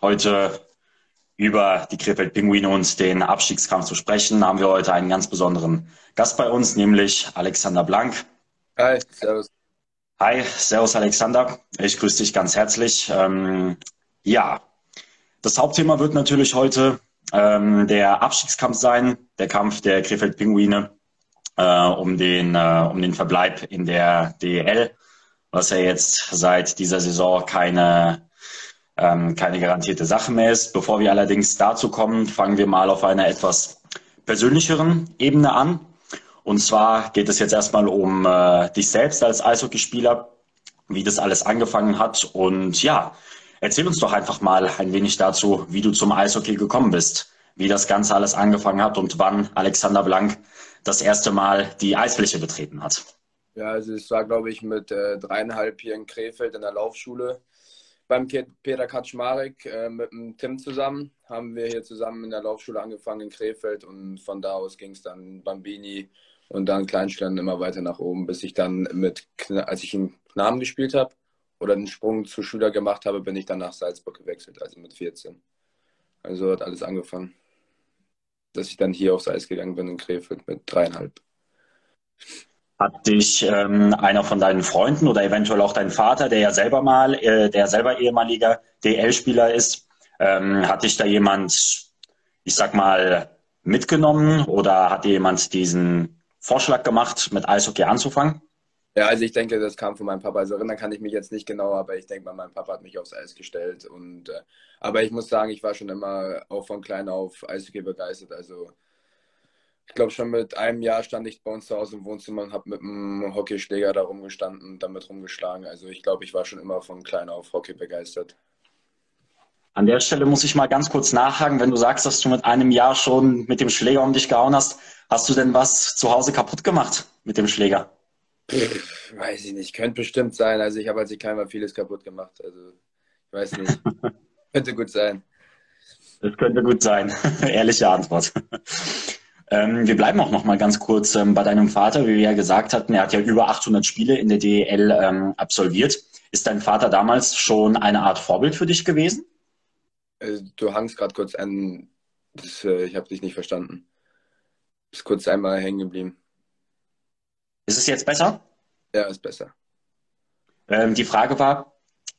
Heute über die Krefeld Pinguine und den Abstiegskampf zu sprechen, haben wir heute einen ganz besonderen Gast bei uns, nämlich Alexander Blank. Hi, servus. Hi, servus Alexander. Ich grüße dich ganz herzlich. Ähm, ja, das Hauptthema wird natürlich heute ähm, der Abstiegskampf sein, der Kampf der Krefeld Pinguine äh, um, den, äh, um den Verbleib in der DEL, was ja jetzt seit dieser Saison keine, ähm, keine garantierte Sache mehr ist. Bevor wir allerdings dazu kommen, fangen wir mal auf einer etwas persönlicheren Ebene an. Und zwar geht es jetzt erstmal um äh, dich selbst als Eishockeyspieler, wie das alles angefangen hat. Und ja, erzähl uns doch einfach mal ein wenig dazu, wie du zum Eishockey gekommen bist, wie das Ganze alles angefangen hat und wann Alexander Blank das erste Mal die Eisfläche betreten hat. Ja, also es war, glaube ich, mit äh, dreieinhalb hier in Krefeld in der Laufschule beim Peter Kaczmarek äh, mit dem Tim zusammen. Haben wir hier zusammen in der Laufschule angefangen in Krefeld und von da aus ging es dann Bambini und dann Kleinstellen immer weiter nach oben, bis ich dann mit, als ich in Namen gespielt habe oder den Sprung zu Schüler gemacht habe, bin ich dann nach Salzburg gewechselt, also mit 14. Also hat alles angefangen, dass ich dann hier aufs Eis gegangen bin in Krefeld mit dreieinhalb. Hat dich ähm, einer von deinen Freunden oder eventuell auch dein Vater, der ja selber mal, äh, der selber ehemaliger DL-Spieler ist, ähm, hat dich da jemand, ich sag mal, mitgenommen oder hat dir jemand diesen Vorschlag gemacht, mit Eishockey anzufangen? Ja, also ich denke, das kam von meinem Papa. Also erinnern kann ich mich jetzt nicht genau, aber ich denke mal, mein Papa hat mich aufs Eis gestellt. Und, äh, aber ich muss sagen, ich war schon immer auch von klein auf Eishockey begeistert. Also ich glaube, schon mit einem Jahr stand ich bei uns zu Hause im Wohnzimmer und habe mit einem Hockeyschläger da rumgestanden und damit rumgeschlagen. Also ich glaube, ich war schon immer von klein auf Hockey begeistert. An der Stelle muss ich mal ganz kurz nachhaken, wenn du sagst, dass du mit einem Jahr schon mit dem Schläger um dich gehauen hast, hast du denn was zu Hause kaputt gemacht mit dem Schläger? Pff, weiß ich nicht, könnte bestimmt sein. Also ich habe als ich klein war vieles kaputt gemacht. Also ich weiß nicht. könnte gut sein. Das könnte gut sein. Ehrliche Antwort. Ähm, wir bleiben auch noch mal ganz kurz ähm, bei deinem Vater, wie wir ja gesagt hatten. Er hat ja über 800 Spiele in der DEL ähm, absolviert. Ist dein Vater damals schon eine Art Vorbild für dich gewesen? Also, du hangst gerade kurz an, das, äh, ich habe dich nicht verstanden. Ist kurz einmal hängen geblieben. Ist es jetzt besser? Ja, ist besser. Ähm, die Frage war,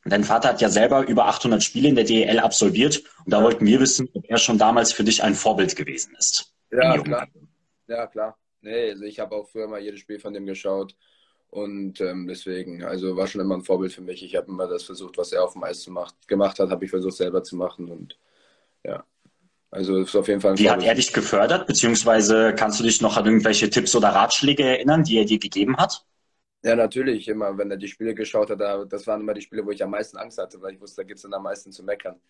dein Vater hat ja selber über 800 Spiele in der DEL absolviert und da ja. wollten wir wissen, ob er schon damals für dich ein Vorbild gewesen ist. Ja, klar. Ja, klar. Nee, also ich habe auch früher mal jedes Spiel von dem geschaut und ähm, deswegen, also war schon immer ein Vorbild für mich. Ich habe immer das versucht, was er auf dem Eis macht, gemacht hat, habe ich versucht selber zu machen und ja. Also ist auf jeden Fall ein Wie hat er dich gefördert, beziehungsweise kannst du dich noch an irgendwelche Tipps oder Ratschläge erinnern, die er dir gegeben hat? Ja, natürlich, immer, wenn er die Spiele geschaut hat, das waren immer die Spiele, wo ich am meisten Angst hatte, weil ich wusste, da gibt es dann am meisten zu meckern.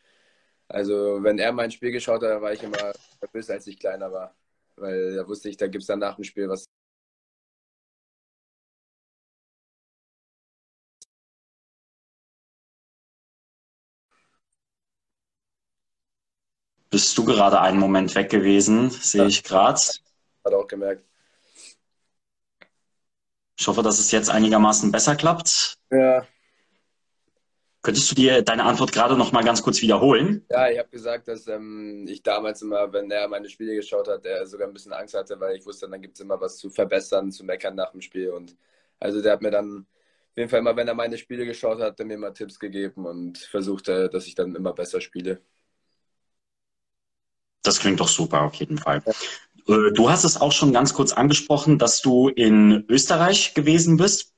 Also, wenn er mein Spiel geschaut hat, war ich immer nervös, als ich kleiner war. Weil da wusste ich, da gibt es dann nach dem Spiel was Bist du gerade einen Moment weg gewesen, sehe ich gerade. Hat auch gemerkt. Ich hoffe, dass es jetzt einigermaßen besser klappt. Ja. Könntest du dir deine Antwort gerade noch mal ganz kurz wiederholen? Ja, ich habe gesagt, dass ähm, ich damals immer, wenn er meine Spiele geschaut hat, er sogar ein bisschen Angst hatte, weil ich wusste, dann gibt es immer was zu verbessern, zu meckern nach dem Spiel. Und also der hat mir dann auf jeden Fall immer, wenn er meine Spiele geschaut hat, mir immer Tipps gegeben und versuchte, dass ich dann immer besser spiele. Das klingt doch super, auf jeden Fall. Ja. Äh, du hast es auch schon ganz kurz angesprochen, dass du in Österreich gewesen bist.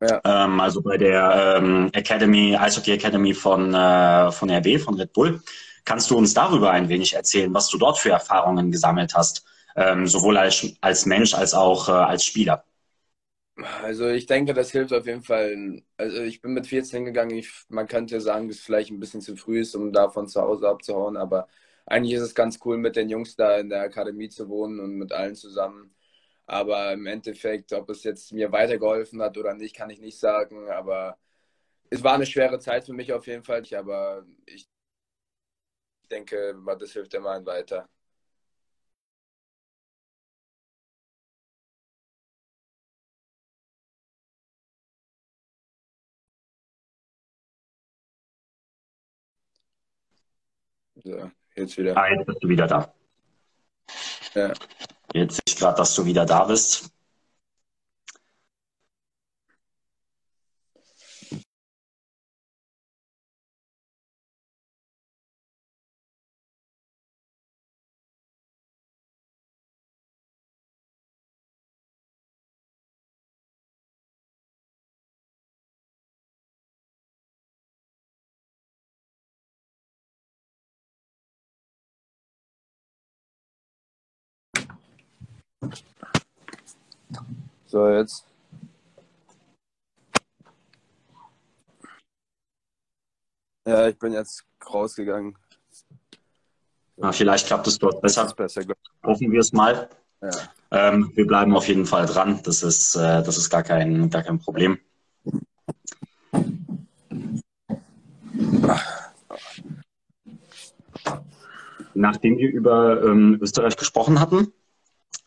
Ja. Ähm, also bei der ähm, Academy, Eishockey Academy von, äh, von RB, von Red Bull. Kannst du uns darüber ein wenig erzählen, was du dort für Erfahrungen gesammelt hast, ähm, sowohl als, als Mensch als auch äh, als Spieler? Also ich denke, das hilft auf jeden Fall. Also ich bin mit 14 gegangen. Ich, man könnte sagen, dass es vielleicht ein bisschen zu früh ist, um da von zu Hause abzuhauen, aber eigentlich ist es ganz cool, mit den Jungs da in der Akademie zu wohnen und mit allen zusammen. Aber im Endeffekt, ob es jetzt mir weitergeholfen hat oder nicht, kann ich nicht sagen. Aber es war eine schwere Zeit für mich auf jeden Fall. Aber ich denke, das hilft immer weiter. So, jetzt wieder. Ah, jetzt bist du wieder da. Ja. Jetzt ich gerade, dass du wieder da bist. So, jetzt. Ja, ich bin jetzt rausgegangen. Na, vielleicht klappt es dort besser. besser Hoffen wir es mal. Ja. Ähm, wir bleiben auf jeden Fall dran. Das ist, äh, das ist gar, kein, gar kein Problem. Nachdem wir über ähm, Österreich gesprochen hatten,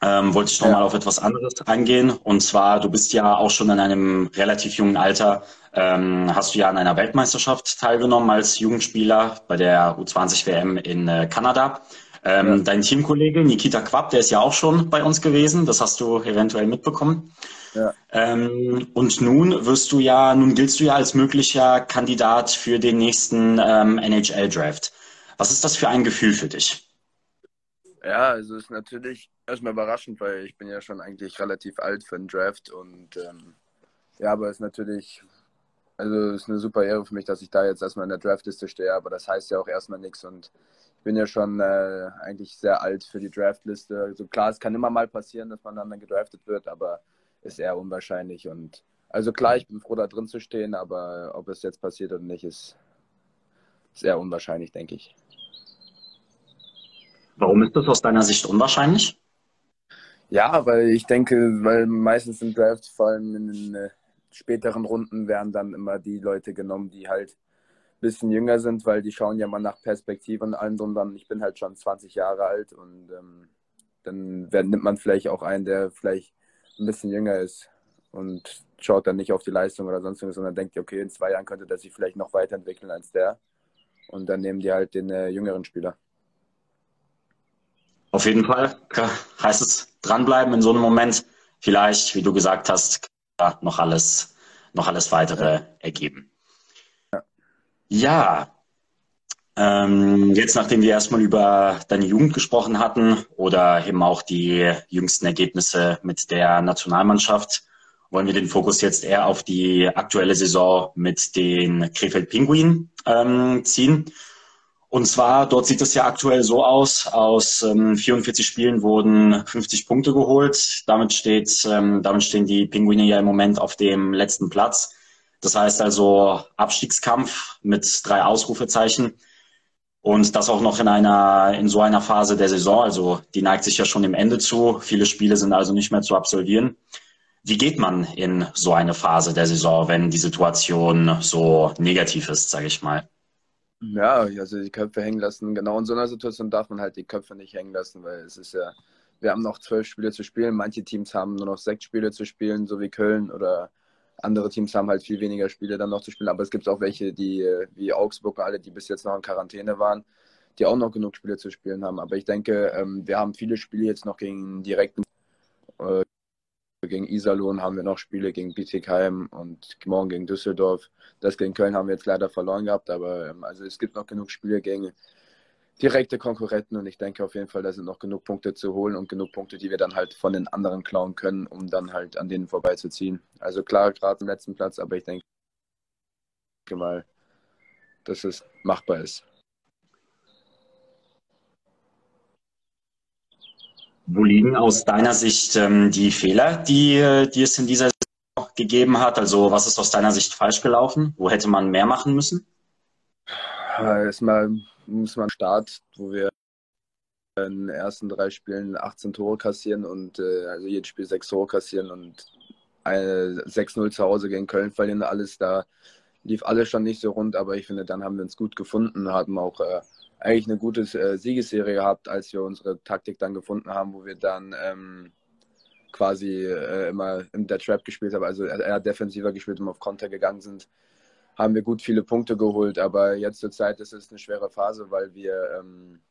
ähm, wollte ich noch ja. mal auf etwas anderes eingehen. Und zwar, du bist ja auch schon in einem relativ jungen Alter, ähm, hast du ja an einer Weltmeisterschaft teilgenommen als Jugendspieler bei der U20 WM in äh, Kanada. Ähm, ja. Dein Teamkollege Nikita Quapp, der ist ja auch schon bei uns gewesen. Das hast du eventuell mitbekommen. Ja. Ähm, und nun wirst du ja, nun giltst du ja als möglicher Kandidat für den nächsten ähm, NHL-Draft. Was ist das für ein Gefühl für dich? Ja, also ist natürlich erstmal überraschend, weil ich bin ja schon eigentlich relativ alt für einen Draft und ähm, ja, aber es ist natürlich, also ist eine super Ehre für mich, dass ich da jetzt erstmal in der Draftliste stehe, aber das heißt ja auch erstmal nichts und ich bin ja schon äh, eigentlich sehr alt für die Draftliste. Also klar, es kann immer mal passieren, dass man dann gedraftet wird, aber ist eher unwahrscheinlich und also klar, ich bin froh, da drin zu stehen, aber ob es jetzt passiert oder nicht, ist sehr unwahrscheinlich, denke ich. Warum ist das aus deiner Sicht unwahrscheinlich? Ja, weil ich denke, weil meistens im Draft, vor allem in den äh, späteren Runden, werden dann immer die Leute genommen, die halt ein bisschen jünger sind, weil die schauen ja mal nach Perspektive und allem drum dann. Ich bin halt schon 20 Jahre alt und ähm, dann wird, nimmt man vielleicht auch einen, der vielleicht ein bisschen jünger ist und schaut dann nicht auf die Leistung oder sonst irgendwas, sondern denkt, okay, in zwei Jahren könnte der sich vielleicht noch weiterentwickeln als der. Und dann nehmen die halt den äh, jüngeren Spieler. Auf jeden Fall heißt es dranbleiben in so einem Moment. Vielleicht, wie du gesagt hast, noch alles, noch alles weitere ergeben. Ja, ähm, jetzt nachdem wir erstmal über deine Jugend gesprochen hatten oder eben auch die jüngsten Ergebnisse mit der Nationalmannschaft, wollen wir den Fokus jetzt eher auf die aktuelle Saison mit den Krefeld Pinguinen ähm, ziehen. Und zwar, dort sieht es ja aktuell so aus, aus ähm, 44 Spielen wurden 50 Punkte geholt. Damit, steht, ähm, damit stehen die Pinguine ja im Moment auf dem letzten Platz. Das heißt also Abstiegskampf mit drei Ausrufezeichen. Und das auch noch in einer, in so einer Phase der Saison. Also die neigt sich ja schon im Ende zu. Viele Spiele sind also nicht mehr zu absolvieren. Wie geht man in so eine Phase der Saison, wenn die Situation so negativ ist, sage ich mal? Ja, also die Köpfe hängen lassen. Genau in so einer Situation darf man halt die Köpfe nicht hängen lassen, weil es ist ja, wir haben noch zwölf Spiele zu spielen. Manche Teams haben nur noch sechs Spiele zu spielen, so wie Köln oder andere Teams haben halt viel weniger Spiele dann noch zu spielen. Aber es gibt auch welche, die wie Augsburg alle, die bis jetzt noch in Quarantäne waren, die auch noch genug Spiele zu spielen haben. Aber ich denke, ähm, wir haben viele Spiele jetzt noch gegen direkten äh, gegen Iserlohn haben wir noch Spiele gegen Bietigheim und morgen gegen Düsseldorf. Das gegen Köln haben wir jetzt leider verloren gehabt, aber ähm, also es gibt noch genug Spiele gegen direkte Konkurrenten und ich denke auf jeden Fall, da sind noch genug Punkte zu holen und genug Punkte, die wir dann halt von den anderen klauen können, um dann halt an denen vorbeizuziehen. Also klar, gerade im letzten Platz, aber ich denke mal, dass es machbar ist. Wo liegen aus deiner Sicht ähm, die Fehler, die, die es in dieser Saison gegeben hat? Also was ist aus deiner Sicht falsch gelaufen? Wo hätte man mehr machen müssen? Erstmal muss man Start, wo wir in den ersten drei Spielen 18 Tore kassieren und äh, also jedes Spiel sechs Tore kassieren und 6-0 zu Hause gegen Köln verlieren. Alles da lief alles schon nicht so rund, aber ich finde, dann haben wir uns gut gefunden, haben auch äh, eigentlich eine gute äh, Siegesserie gehabt, als wir unsere Taktik dann gefunden haben, wo wir dann ähm, quasi äh, immer in der Trap gespielt haben, also eher defensiver gespielt und auf Konter gegangen sind. haben wir gut viele Punkte geholt. Aber jetzt zur Zeit ist es eine schwere Phase, weil wir ähm,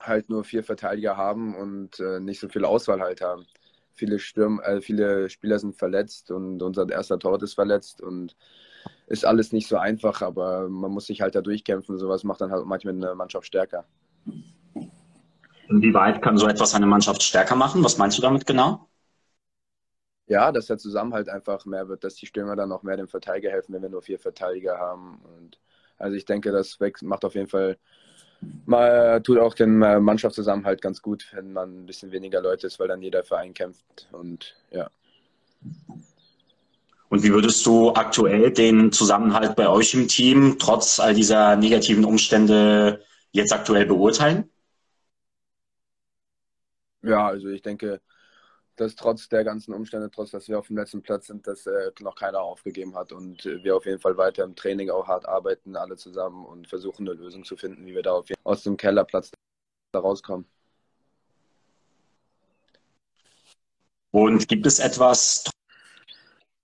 halt nur vier Verteidiger haben und äh, nicht so viel Auswahl halt haben. Viele, Stürm, äh, viele Spieler sind verletzt und unser erster Torwart ist verletzt und ist alles nicht so einfach, aber man muss sich halt da durchkämpfen. Sowas macht dann halt manchmal eine Mannschaft stärker. Inwieweit kann so etwas eine Mannschaft stärker machen? Was meinst du damit genau? Ja, dass der Zusammenhalt einfach mehr wird, dass die Stürmer dann auch mehr dem Verteidiger helfen, wenn wir nur vier Verteidiger haben. Und also ich denke, das macht auf jeden Fall mal tut auch den äh, Mannschaftszusammenhalt ganz gut, wenn man ein bisschen weniger Leute ist, weil dann jeder Verein kämpft und ja. Und wie würdest du aktuell den Zusammenhalt bei euch im Team trotz all dieser negativen Umstände jetzt aktuell beurteilen? Ja, also ich denke, dass trotz der ganzen Umstände, trotz dass wir auf dem letzten Platz sind, dass äh, noch keiner aufgegeben hat und äh, wir auf jeden Fall weiter im Training auch hart arbeiten, alle zusammen und versuchen eine Lösung zu finden, wie wir da aus dem Kellerplatz da rauskommen. Und gibt es etwas,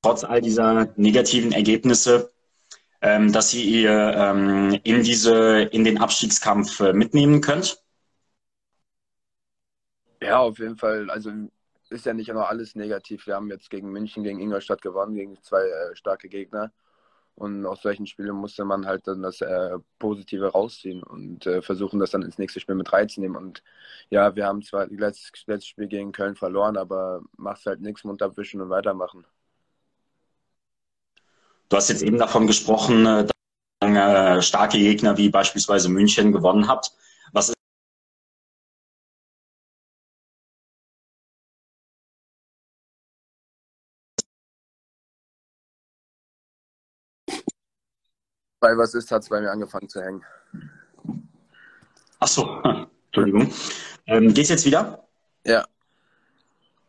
trotz all dieser negativen Ergebnisse, ähm, dass ihr ähm, in diese, in den Abstiegskampf äh, mitnehmen könnt? Ja, auf jeden Fall. Also ist ja nicht immer alles negativ. Wir haben jetzt gegen München, gegen Ingolstadt gewonnen, gegen zwei äh, starke Gegner. Und aus solchen Spielen musste man halt dann das äh, Positive rausziehen und äh, versuchen, das dann ins nächste Spiel mit reinzunehmen. Und ja, wir haben zwar das letzte Spiel gegen Köln verloren, aber machst halt nichts, Mund abwischen und weitermachen. Du hast jetzt eben davon gesprochen, äh, dass ihr äh, starke Gegner wie beispielsweise München gewonnen habt. Was ist Bei was ist, hat es bei mir angefangen zu hängen. Ach so, Entschuldigung. Ähm, geht's jetzt wieder? Ja.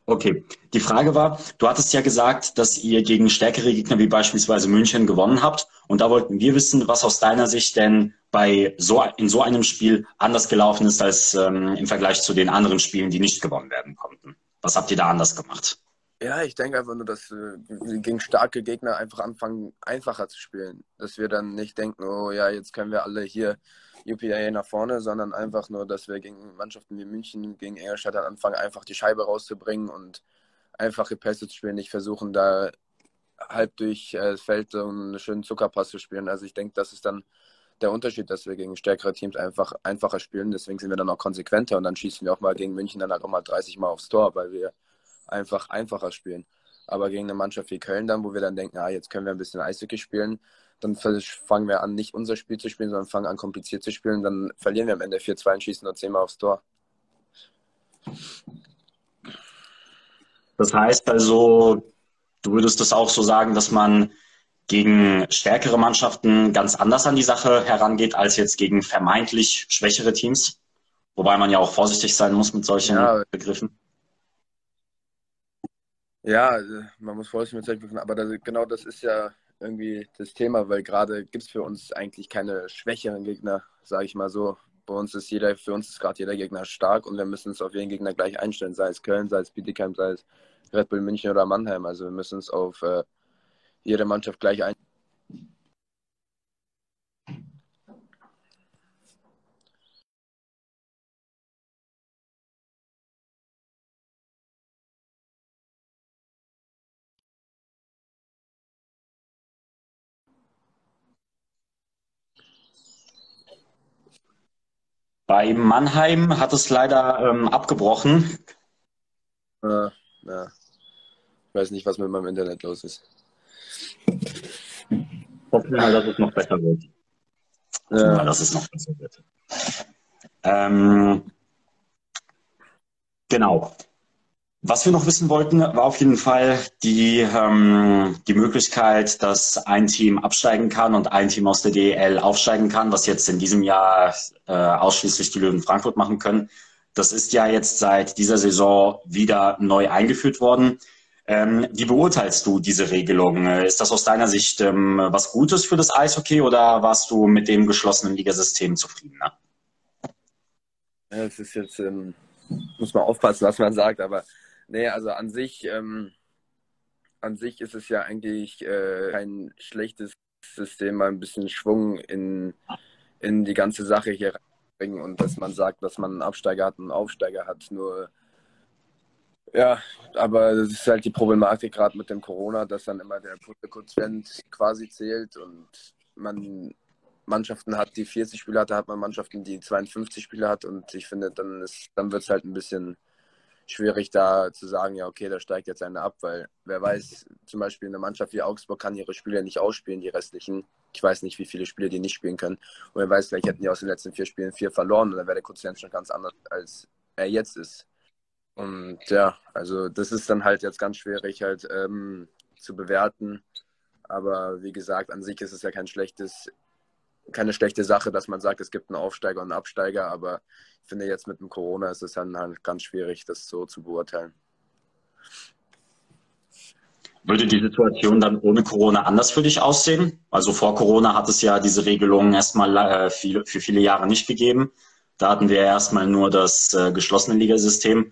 Okay. Die Frage war, du hattest ja gesagt, dass ihr gegen stärkere Gegner wie beispielsweise München gewonnen habt. Und da wollten wir wissen, was aus deiner Sicht denn bei so, in so einem Spiel anders gelaufen ist als ähm, im Vergleich zu den anderen Spielen, die nicht gewonnen werden konnten. Was habt ihr da anders gemacht? Ja, ich denke einfach nur, dass wir gegen starke Gegner einfach anfangen, einfacher zu spielen. Dass wir dann nicht denken, oh ja, jetzt können wir alle hier UPA nach vorne, sondern einfach nur, dass wir gegen Mannschaften wie München, gegen Ingolstadt dann anfangen, einfach die Scheibe rauszubringen und einfache Pässe zu spielen, nicht versuchen, da halb durch äh, Feld so einen schönen Zuckerpass zu spielen. Also ich denke, das ist dann der Unterschied, dass wir gegen stärkere Teams einfach einfacher spielen. Deswegen sind wir dann auch konsequenter und dann schießen wir auch mal gegen München dann halt auch mal 30 Mal aufs Tor, weil wir einfach einfacher spielen. Aber gegen eine Mannschaft wie Köln dann, wo wir dann denken, ah, jetzt können wir ein bisschen Eishockey spielen, dann fangen wir an, nicht unser Spiel zu spielen, sondern fangen an, kompliziert zu spielen. Dann verlieren wir am Ende 4-2 und schießen nur 10 Mal aufs Tor. Das heißt also, du würdest das auch so sagen, dass man gegen stärkere Mannschaften ganz anders an die Sache herangeht, als jetzt gegen vermeintlich schwächere Teams? Wobei man ja auch vorsichtig sein muss mit solchen ja, Begriffen. Ja, äh, man muss vorsichtig mit solchen Begriffen, aber das, genau das ist ja irgendwie das Thema, weil gerade gibt es für uns eigentlich keine schwächeren Gegner, sage ich mal so. Bei uns ist jeder, für uns ist gerade jeder Gegner stark und wir müssen uns auf jeden Gegner gleich einstellen, sei es Köln, sei es Bietigheim, sei es Red Bull München oder Mannheim. Also wir müssen uns auf äh, jede Mannschaft gleich einstellen. Bei Mannheim hat es leider ähm, abgebrochen. Ja, ja. Ich weiß nicht, was mit meinem Internet los ist. Hoffen wir mal, dass es noch besser wird. Hoffen mal, dass es noch besser wird. Ähm, genau. Was wir noch wissen wollten, war auf jeden Fall die, ähm, die Möglichkeit, dass ein Team absteigen kann und ein Team aus der DEL aufsteigen kann, was jetzt in diesem Jahr äh, ausschließlich die Löwen Frankfurt machen können. Das ist ja jetzt seit dieser Saison wieder neu eingeführt worden. Ähm, wie beurteilst du diese Regelung? Ist das aus deiner Sicht ähm, was Gutes für das Eishockey oder warst du mit dem geschlossenen Ligasystem zufrieden? Ne? Ja, es ist jetzt, ähm, muss man aufpassen, was man sagt, aber Nee, also an sich, ähm, an sich ist es ja eigentlich äh, kein schlechtes System mal ein bisschen Schwung in, in die ganze Sache hier bringen und dass man sagt, dass man einen Absteiger hat und einen Aufsteiger hat. Nur ja, aber das ist halt die Problematik gerade mit dem Corona, dass dann immer der Punktequotient quasi zählt und man Mannschaften hat, die 40 Spieler hat, da hat man Mannschaften, die 52 Spieler hat und ich finde, dann, dann wird es halt ein bisschen schwierig da zu sagen, ja, okay, da steigt jetzt einer ab, weil wer weiß, zum Beispiel eine Mannschaft wie Augsburg kann ihre Spieler nicht ausspielen, die restlichen. Ich weiß nicht, wie viele Spieler die nicht spielen können. Und wer weiß, vielleicht hätten die aus den letzten vier Spielen vier verloren und dann wäre der Quotient schon ganz anders, als er jetzt ist. Und ja, also das ist dann halt jetzt ganz schwierig halt ähm, zu bewerten. Aber wie gesagt, an sich ist es ja kein schlechtes, keine schlechte Sache, dass man sagt, es gibt einen Aufsteiger und einen Absteiger. Aber ich finde jetzt mit dem Corona ist es dann halt ganz schwierig, das so zu beurteilen. Würde die Situation dann ohne Corona anders für dich aussehen? Also vor Corona hat es ja diese Regelungen erstmal äh, für viele Jahre nicht gegeben. Da hatten wir erstmal nur das äh, geschlossene Ligasystem.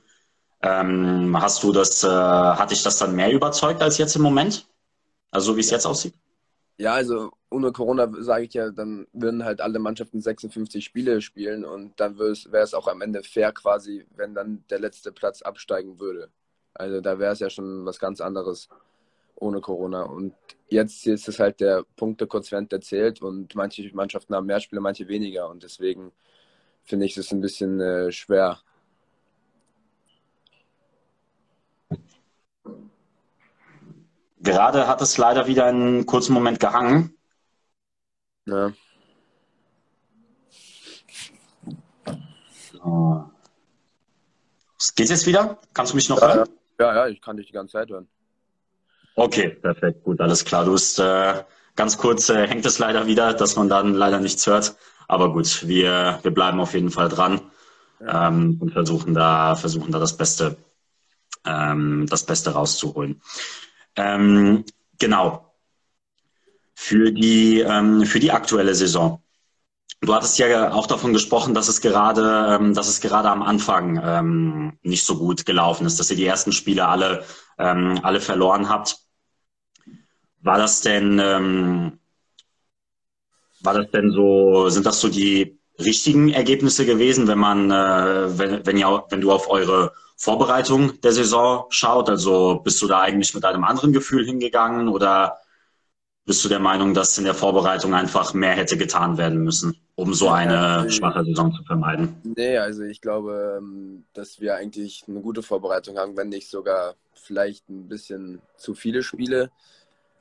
Ähm, hast du das, äh, hat dich das dann mehr überzeugt als jetzt im Moment? Also wie es jetzt aussieht? Ja, also ohne Corona sage ich ja, dann würden halt alle Mannschaften 56 Spiele spielen und dann wäre es auch am Ende fair quasi, wenn dann der letzte Platz absteigen würde. Also da wäre es ja schon was ganz anderes ohne Corona. Und jetzt ist es halt der Punktequotient, der zählt und manche Mannschaften haben mehr Spiele, manche weniger und deswegen finde ich es ein bisschen äh, schwer Gerade hat es leider wieder einen kurzen Moment gehangen. Ja. So. Geht's jetzt wieder? Kannst du mich noch ja, hören? Ja, ja, ich kann dich die ganze Zeit hören. Okay, perfekt, gut, alles klar. Du bist äh, ganz kurz äh, hängt es leider wieder, dass man dann leider nichts hört. Aber gut, wir, wir bleiben auf jeden Fall dran ja. ähm, und versuchen da, versuchen da das Beste, ähm, das Beste rauszuholen. Ähm, genau. Für die, ähm, für die aktuelle Saison. Du hattest ja auch davon gesprochen, dass es gerade, ähm, dass es gerade am Anfang ähm, nicht so gut gelaufen ist, dass ihr die ersten Spiele alle, ähm, alle verloren habt. War das denn, ähm, war das denn so, sind das so die richtigen Ergebnisse gewesen, wenn man, äh, wenn, wenn, ihr, wenn du auf eure Vorbereitung der Saison schaut? Also bist du da eigentlich mit einem anderen Gefühl hingegangen oder bist du der Meinung, dass in der Vorbereitung einfach mehr hätte getan werden müssen, um so eine schwache Saison zu vermeiden? Nee, also ich glaube, ähm, dass wir eigentlich eine gute Vorbereitung haben, wenn nicht sogar vielleicht ein bisschen zu viele Spiele.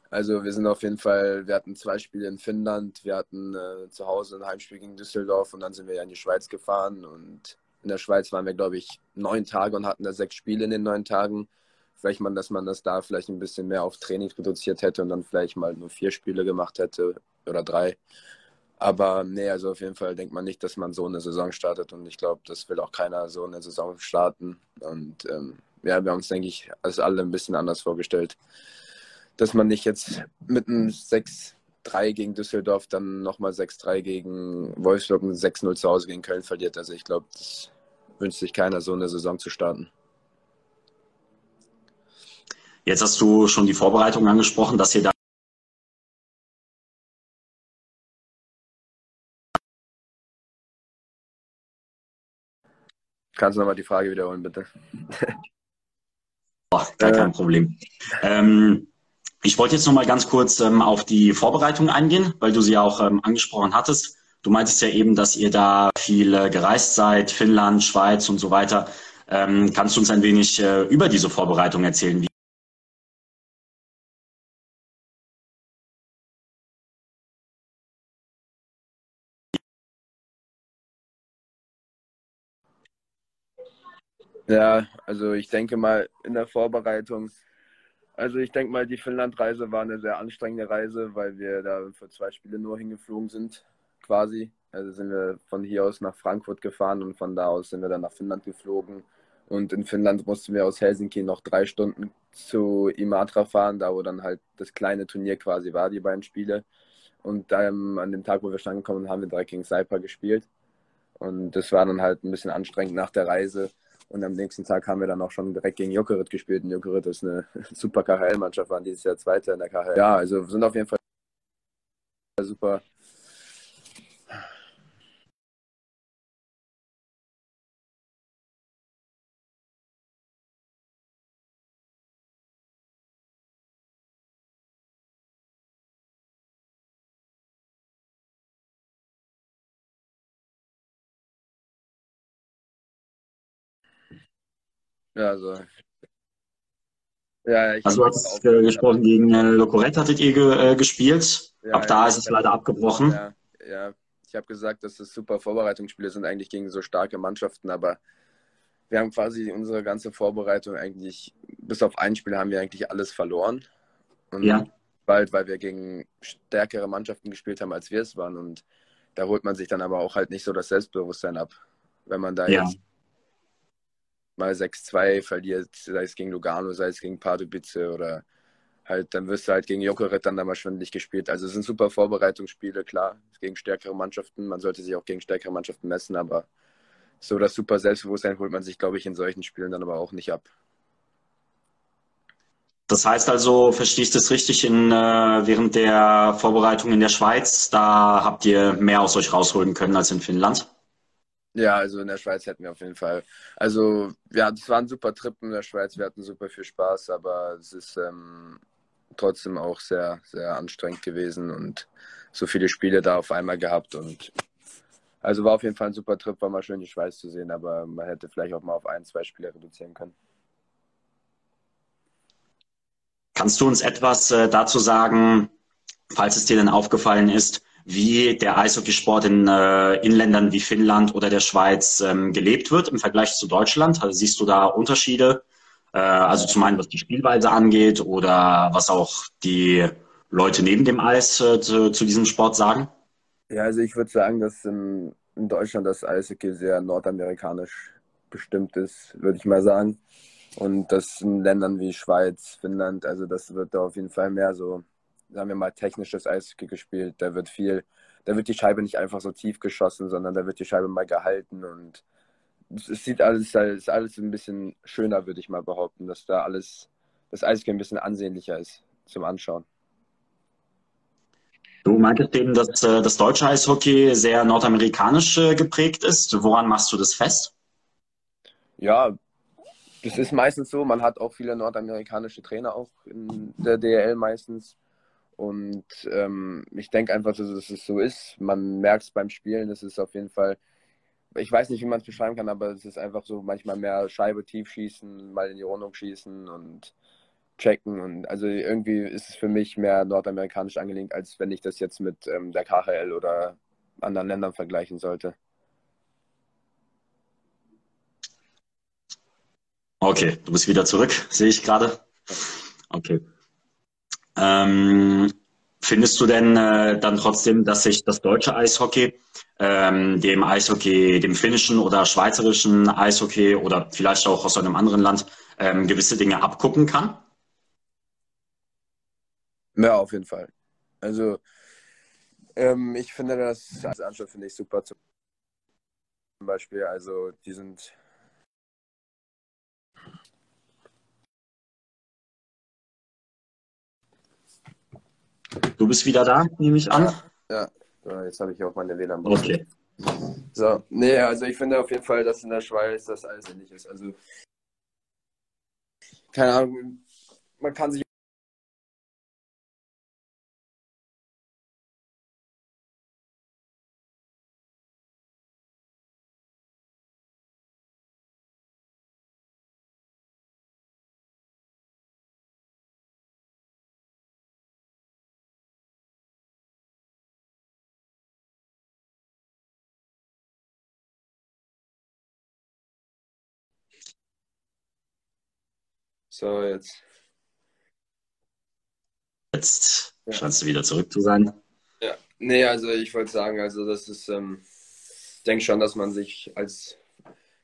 Also wir sind auf jeden Fall, wir hatten zwei Spiele in Finnland, wir hatten äh, zu Hause ein Heimspiel gegen Düsseldorf und dann sind wir ja in die Schweiz gefahren und in der Schweiz waren wir, glaube ich, neun Tage und hatten da sechs Spiele in den neun Tagen. Vielleicht mal, dass man das da vielleicht ein bisschen mehr auf Training reduziert hätte und dann vielleicht mal nur vier Spiele gemacht hätte oder drei. Aber nee, also auf jeden Fall denkt man nicht, dass man so eine Saison startet und ich glaube, das will auch keiner so eine Saison starten. Und ähm, ja, wir haben uns, denke ich, als alle ein bisschen anders vorgestellt, dass man nicht jetzt mit einem 6 3 gegen Düsseldorf, dann nochmal 6-3 gegen Wolfsburg und 6-0 zu Hause gegen Köln verliert. Also ich glaube, das wünscht sich keiner, so eine Saison zu starten. Jetzt hast du schon die Vorbereitung angesprochen, dass ihr da Kannst du nochmal die Frage wiederholen, bitte? Oh, gar kein Problem. Ähm, ich wollte jetzt noch mal ganz kurz ähm, auf die Vorbereitung eingehen, weil du sie ja auch ähm, angesprochen hattest. Du meintest ja eben, dass ihr da viel äh, gereist seid, Finnland, Schweiz und so weiter. Ähm, kannst du uns ein wenig äh, über diese Vorbereitung erzählen? Wie ja, also ich denke mal in der Vorbereitung also ich denke mal, die Finnland-Reise war eine sehr anstrengende Reise, weil wir da für zwei Spiele nur hingeflogen sind, quasi. Also sind wir von hier aus nach Frankfurt gefahren und von da aus sind wir dann nach Finnland geflogen. Und in Finnland mussten wir aus Helsinki noch drei Stunden zu Imatra fahren, da wo dann halt das kleine Turnier quasi war, die beiden Spiele. Und ähm, an dem Tag, wo wir schon angekommen haben, haben wir direkt gegen Saipa gespielt. Und das war dann halt ein bisschen anstrengend nach der Reise. Und am nächsten Tag haben wir dann auch schon direkt gegen Jokerit gespielt. Und Jokerit ist eine super KHL-Mannschaft, waren dieses Jahr Zweiter in der KHL. Ja, also sind auf jeden Fall super. Ja, also. Ja, ich also du hast äh, gesprochen, gegen äh, Locoret hattet ihr ge, äh, gespielt. Ja, Ab da ja, ist es leider abgebrochen. Ja, ja. ich habe gesagt, dass das super Vorbereitungsspiele sind eigentlich gegen so starke Mannschaften, aber wir haben quasi unsere ganze Vorbereitung eigentlich, bis auf ein Spiel haben wir eigentlich alles verloren. Und ja. bald, weil wir gegen stärkere Mannschaften gespielt haben, als wir es waren. Und da holt man sich dann aber auch halt nicht so das Selbstbewusstsein ab. Wenn man da ja. jetzt mal 6-2 verliert, sei es gegen Lugano, sei es gegen Pardubice oder halt, dann wirst du halt gegen Jokerit dann da mal schwindelig gespielt. Also es sind super Vorbereitungsspiele, klar, gegen stärkere Mannschaften. Man sollte sich auch gegen stärkere Mannschaften messen, aber so das super Selbstbewusstsein holt man sich, glaube ich, in solchen Spielen dann aber auch nicht ab. Das heißt also, verstehe ich das richtig, in, äh, während der Vorbereitung in der Schweiz, da habt ihr mehr aus euch rausholen können als in Finnland? Ja, also in der Schweiz hätten wir auf jeden Fall. Also, ja, das war ein super Trip in der Schweiz. Wir hatten super viel Spaß, aber es ist ähm, trotzdem auch sehr, sehr anstrengend gewesen und so viele Spiele da auf einmal gehabt. Und also war auf jeden Fall ein super Trip, war mal schön die Schweiz zu sehen, aber man hätte vielleicht auch mal auf ein, zwei Spiele reduzieren können. Kannst du uns etwas äh, dazu sagen, falls es dir denn aufgefallen ist, wie der Eishockeysport in, äh, in Ländern wie Finnland oder der Schweiz ähm, gelebt wird im Vergleich zu Deutschland? Also siehst du da Unterschiede? Äh, also zum einen, was die Spielweise angeht oder was auch die Leute neben dem Eis äh, zu, zu, diesem Sport sagen? Ja, also ich würde sagen, dass in, in Deutschland das Eishockey sehr nordamerikanisch bestimmt ist, würde ich mal sagen. Und das in Ländern wie Schweiz, Finnland, also das wird da auf jeden Fall mehr so sagen wir mal, technisches Eishockey gespielt. Da wird viel, da wird die Scheibe nicht einfach so tief geschossen, sondern da wird die Scheibe mal gehalten und es sieht alles, ist alles ein bisschen schöner, würde ich mal behaupten, dass da alles, das Eishockey ein bisschen ansehnlicher ist zum Anschauen. Du meintest eben, dass äh, das deutsche Eishockey sehr nordamerikanisch äh, geprägt ist. Woran machst du das fest? Ja, das ist meistens so. Man hat auch viele nordamerikanische Trainer auch in der DL meistens. Und ähm, ich denke einfach, dass es so ist. Man merkt es beim Spielen, es ist auf jeden Fall, ich weiß nicht, wie man es beschreiben kann, aber es ist einfach so manchmal mehr Scheibe tief schießen, mal in die Rundung schießen und checken. Und also irgendwie ist es für mich mehr nordamerikanisch angelegt, als wenn ich das jetzt mit ähm, der KHL oder anderen Ländern vergleichen sollte. Okay, du bist wieder zurück, sehe ich gerade. Okay. Ähm, findest du denn äh, dann trotzdem, dass sich das deutsche Eishockey ähm, dem Eishockey, dem finnischen oder schweizerischen Eishockey oder vielleicht auch aus einem anderen Land ähm, gewisse Dinge abgucken kann? Ja, auf jeden Fall. Also ähm, ich finde das als Anschluss finde ich super zum Beispiel. Also die sind Du bist wieder da, nehme ich an. Ja, ja. jetzt habe ich auch meine WLAN. Okay. So, nee, also ich finde auf jeden Fall, dass in der Schweiz das alles ähnlich ist. Also, keine Ahnung, man kann sich So, jetzt. Jetzt ja. scheinst du wieder zurück zu sein. Ja, nee, also ich wollte sagen, also das ist, ähm, ich denke schon, dass man sich als,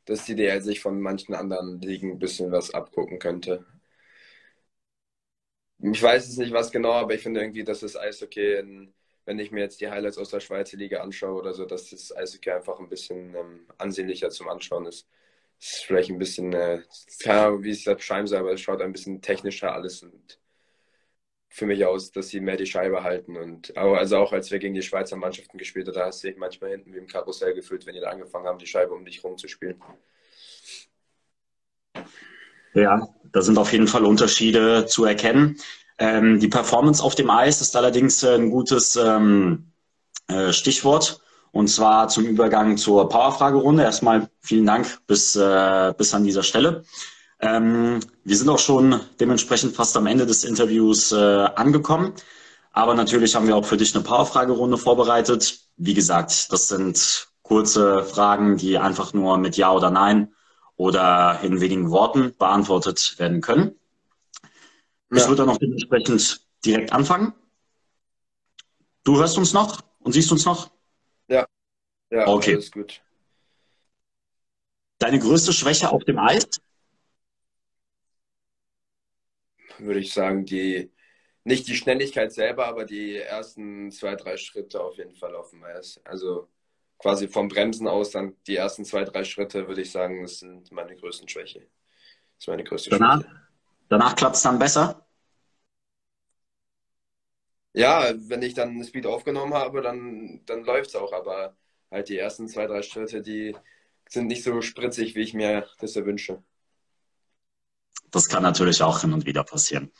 dass die DL sich von manchen anderen Ligen ein bisschen was abgucken könnte. Ich weiß es nicht, was genau, aber ich finde irgendwie, dass das Eishockey, in, wenn ich mir jetzt die Highlights aus der Schweizer Liga anschaue oder so, dass das Eishockey einfach ein bisschen ähm, ansehnlicher zum Anschauen ist ist vielleicht ein bisschen, äh, keine Ahnung, wie ich es beschreiben soll, aber es schaut ein bisschen technischer alles und für mich aus, dass sie mehr die Scheibe halten. Und also auch als wir gegen die Schweizer Mannschaften gespielt haben, da hast du dich manchmal hinten wie im Karussell gefühlt, wenn die da angefangen haben, die Scheibe um dich rumzuspielen. Ja, da sind auf jeden Fall Unterschiede zu erkennen. Ähm, die Performance auf dem Eis ist allerdings ein gutes ähm, äh, Stichwort. Und zwar zum Übergang zur Powerfragerunde. Erstmal vielen Dank bis, äh, bis an dieser Stelle. Ähm, wir sind auch schon dementsprechend fast am Ende des Interviews äh, angekommen. Aber natürlich haben wir auch für dich eine Powerfragerunde vorbereitet. Wie gesagt, das sind kurze Fragen, die einfach nur mit Ja oder Nein oder in wenigen Worten beantwortet werden können. Ja. Ich würde dann auch dementsprechend direkt anfangen. Du hörst uns noch und siehst uns noch? Ja, okay. alles gut. Deine größte Schwäche auf dem Eis? Würde ich sagen, die nicht die Schnelligkeit selber, aber die ersten zwei, drei Schritte auf jeden Fall auf dem Eis. Also quasi vom Bremsen aus dann die ersten zwei, drei Schritte, würde ich sagen, das sind meine größten Schwäche. Das ist meine größte danach, Schwäche. Danach klappt es dann besser? Ja, wenn ich dann Speed aufgenommen habe, dann, dann läuft es auch. Aber halt die ersten zwei, drei Schritte, die sind nicht so spritzig, wie ich mir das erwünsche. Das kann natürlich auch hin und wieder passieren.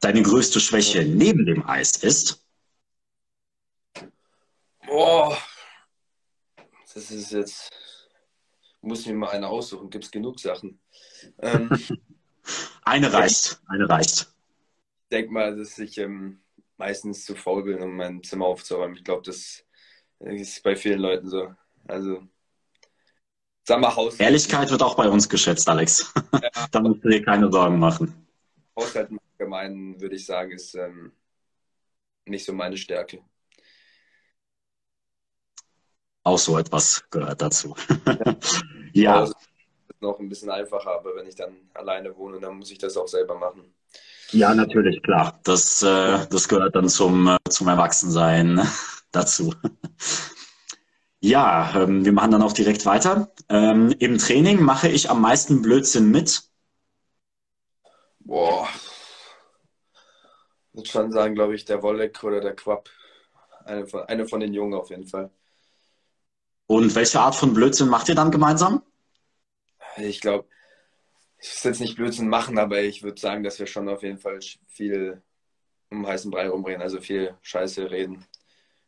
Deine größte Schwäche ja. neben dem Eis ist? Boah, das ist jetzt, muss mir mal eine aussuchen, gibt es genug Sachen. Ähm, eine reicht, eine reicht. Ich denke mal, dass ich ähm, meistens zu faul bin, um mein Zimmer aufzuräumen. Ich glaube, das ist bei vielen Leuten so. Also, sag mal Haus. Ehrlichkeit wird auch bei uns geschätzt, Alex. Ja. da musst du dir keine Sorgen machen. Haushalt allgemein, würde ich sagen, ist ähm, nicht so meine Stärke. Auch so etwas gehört dazu. ja. Also, ist noch ein bisschen einfacher, aber wenn ich dann alleine wohne, dann muss ich das auch selber machen. Ja, natürlich, klar. Das, äh, das gehört dann zum, äh, zum Erwachsensein dazu. Ja, ähm, wir machen dann auch direkt weiter. Ähm, Im Training mache ich am meisten Blödsinn mit. Boah. Ich würde schon sagen, glaube ich, der Wolleck oder der Quapp. Eine von, eine von den Jungen auf jeden Fall. Und welche Art von Blödsinn macht ihr dann gemeinsam? Ich glaube, ich will jetzt nicht Blödsinn machen, aber ich würde sagen, dass wir schon auf jeden Fall viel um heißen Brei rumreden, also viel Scheiße reden,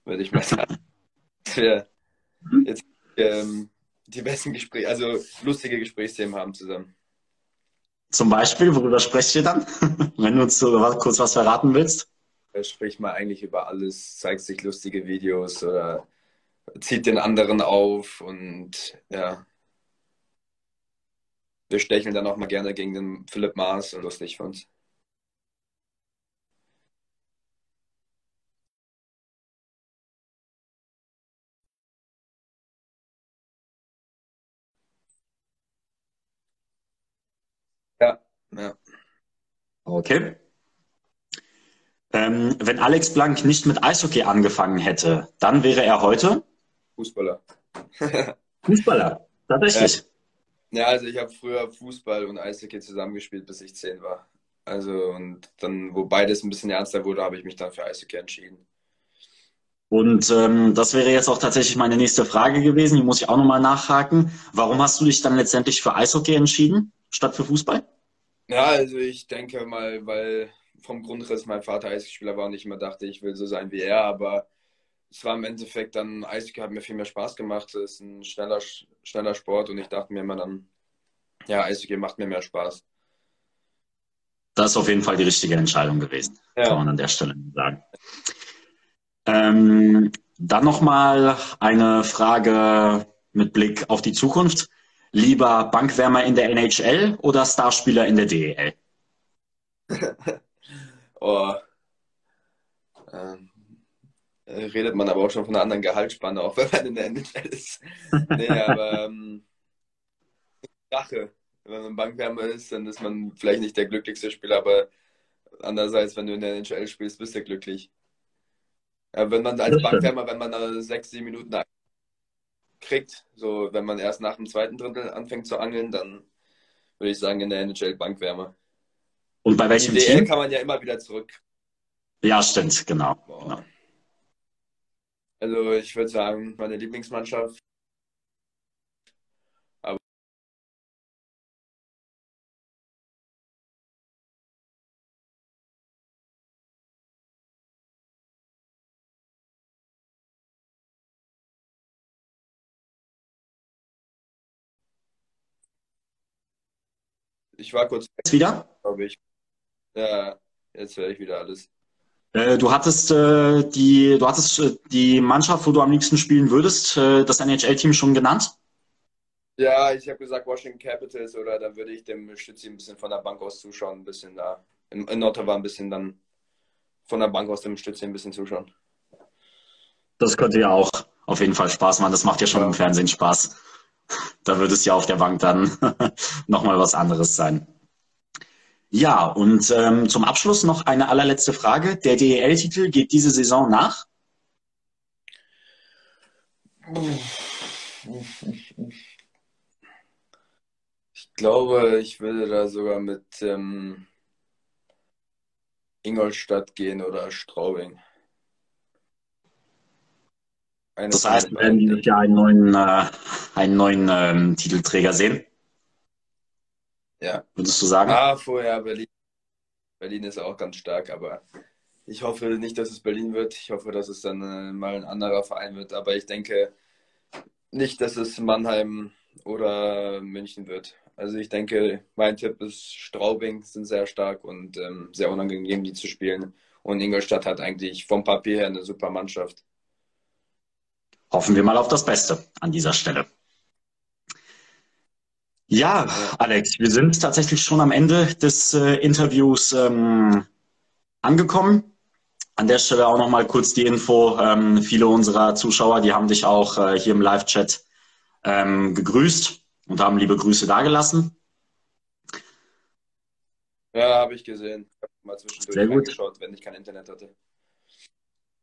würde ich mal sagen. dass wir jetzt ähm, die besten Gespräche, also lustige Gesprächsthemen haben zusammen. Zum Beispiel, worüber sprecht ihr dann, wenn du uns so kurz was verraten willst? Er spricht mal eigentlich über alles, zeigt sich lustige Videos oder zieht den anderen auf und ja. Wir stecheln dann auch mal gerne gegen den Philipp Maas und lustig für uns. Ja, ja. Okay. Ähm, wenn Alex Blank nicht mit Eishockey angefangen hätte, dann wäre er heute? Fußballer. Fußballer, tatsächlich. Ja, also ich habe früher Fußball und Eishockey zusammengespielt, bis ich zehn war. Also und dann, wo beides ein bisschen ernster wurde, habe ich mich dann für Eishockey entschieden. Und ähm, das wäre jetzt auch tatsächlich meine nächste Frage gewesen. Die muss ich auch nochmal nachhaken. Warum hast du dich dann letztendlich für Eishockey entschieden, statt für Fußball? Ja, also ich denke mal, weil vom Grundriss mein Vater Eishockeyspieler war und ich immer dachte, ich will so sein wie er, aber es war im Endeffekt dann, Eishockey hat mir viel mehr Spaß gemacht. Es ist ein schneller, schneller Sport und ich dachte mir immer dann, ja, Eishockey macht mir mehr Spaß. Das ist auf jeden Fall die richtige Entscheidung gewesen, ja. kann man an der Stelle sagen. Ähm, dann nochmal eine Frage mit Blick auf die Zukunft. Lieber Bankwärmer in der NHL oder Starspieler in der DEL? oh. Ähm, äh, redet man aber auch schon von einer anderen Gehaltsspanne, auch wenn man in der NHL ist. nee, aber ähm, Sache. Wenn man Bankwärmer ist, dann ist man vielleicht nicht der glücklichste Spieler, aber andererseits, wenn du in der NHL spielst, bist du glücklich. Ja, wenn man als Bankwärmer, wenn man da sechs, sieben Minuten kriegt, so wenn man erst nach dem zweiten Drittel anfängt zu angeln, dann würde ich sagen in der NHL Bankwärmer. Und bei welchem die DL Team? kann man ja immer wieder zurück Ja, stimmt, genau. genau. Also ich würde sagen, meine Lieblingsmannschaft. Aber ich war kurz Jetzt wieder? glaube ich. Ja, jetzt höre ich wieder alles. Äh, du hattest äh, die, du hattest äh, die Mannschaft, wo du am liebsten spielen würdest, äh, das NHL-Team schon genannt? Ja, ich habe gesagt Washington Capitals oder dann würde ich dem Stützi ein bisschen von der Bank aus zuschauen, ein bisschen da. In, in Ottawa ein bisschen dann von der Bank aus dem Stützi ein bisschen zuschauen. Das könnte ja auch auf jeden Fall Spaß machen. Das macht ja schon Ja. im Fernsehen Spaß. Da würde es ja auf der Bank dann nochmal was anderes sein. Ja, und ähm, zum Abschluss noch eine allerletzte Frage. Der DEL-Titel geht diese Saison nach? Ich glaube, ich würde da sogar mit ähm, Ingolstadt gehen oder Straubing. Eines Das heißt, wir werden Jahr einen neuen, äh, einen neuen ähm, Titelträger sehen, Ja. würdest du sagen? Ah, vorher Berlin. Berlin ist auch ganz stark, aber ich hoffe nicht, dass es Berlin wird. Ich hoffe, dass es dann äh, mal ein anderer Verein wird. Aber ich denke nicht, dass es Mannheim oder München wird. Also ich denke, mein Tipp ist Straubing sind sehr stark und ähm, sehr unangenehm, die zu spielen. Und Ingolstadt hat eigentlich vom Papier her eine super Mannschaft. Hoffen wir mal auf das Beste an dieser Stelle. Ja, Alex, wir sind tatsächlich schon am Ende des äh, Interviews ähm, angekommen. An der Stelle auch nochmal kurz die Info. Ähm, viele unserer Zuschauer, die haben dich auch äh, hier im Live-Chat ähm, gegrüßt und haben liebe Grüße dagelassen. Ja, habe ich gesehen. Ich habe mal zwischendurch Sehr gut. wenn ich kein Internet hatte.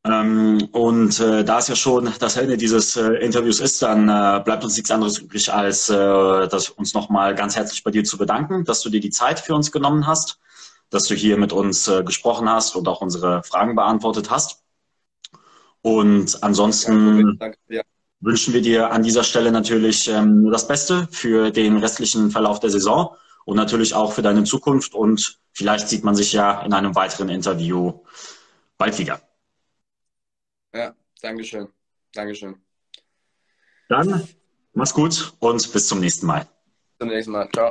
Ähm, und äh, da es ja schon das Ende dieses äh, Interviews ist, dann äh, bleibt uns nichts anderes übrig, als äh, das, uns nochmal ganz herzlich bei dir zu bedanken, dass du dir die Zeit für uns genommen hast, dass du hier mit uns äh, gesprochen hast und auch unsere Fragen beantwortet hast. Und ansonsten. Danke dir. wünschen wir dir an dieser Stelle natürlich ähm, nur das Beste für den restlichen Verlauf der Saison und natürlich auch für deine Zukunft. Und vielleicht sieht man sich ja in einem weiteren Interview bald wieder. Ja, Dankeschön. Dankeschön. Dann mach's gut und bis zum nächsten Mal. Bis zum nächsten Mal. Ciao.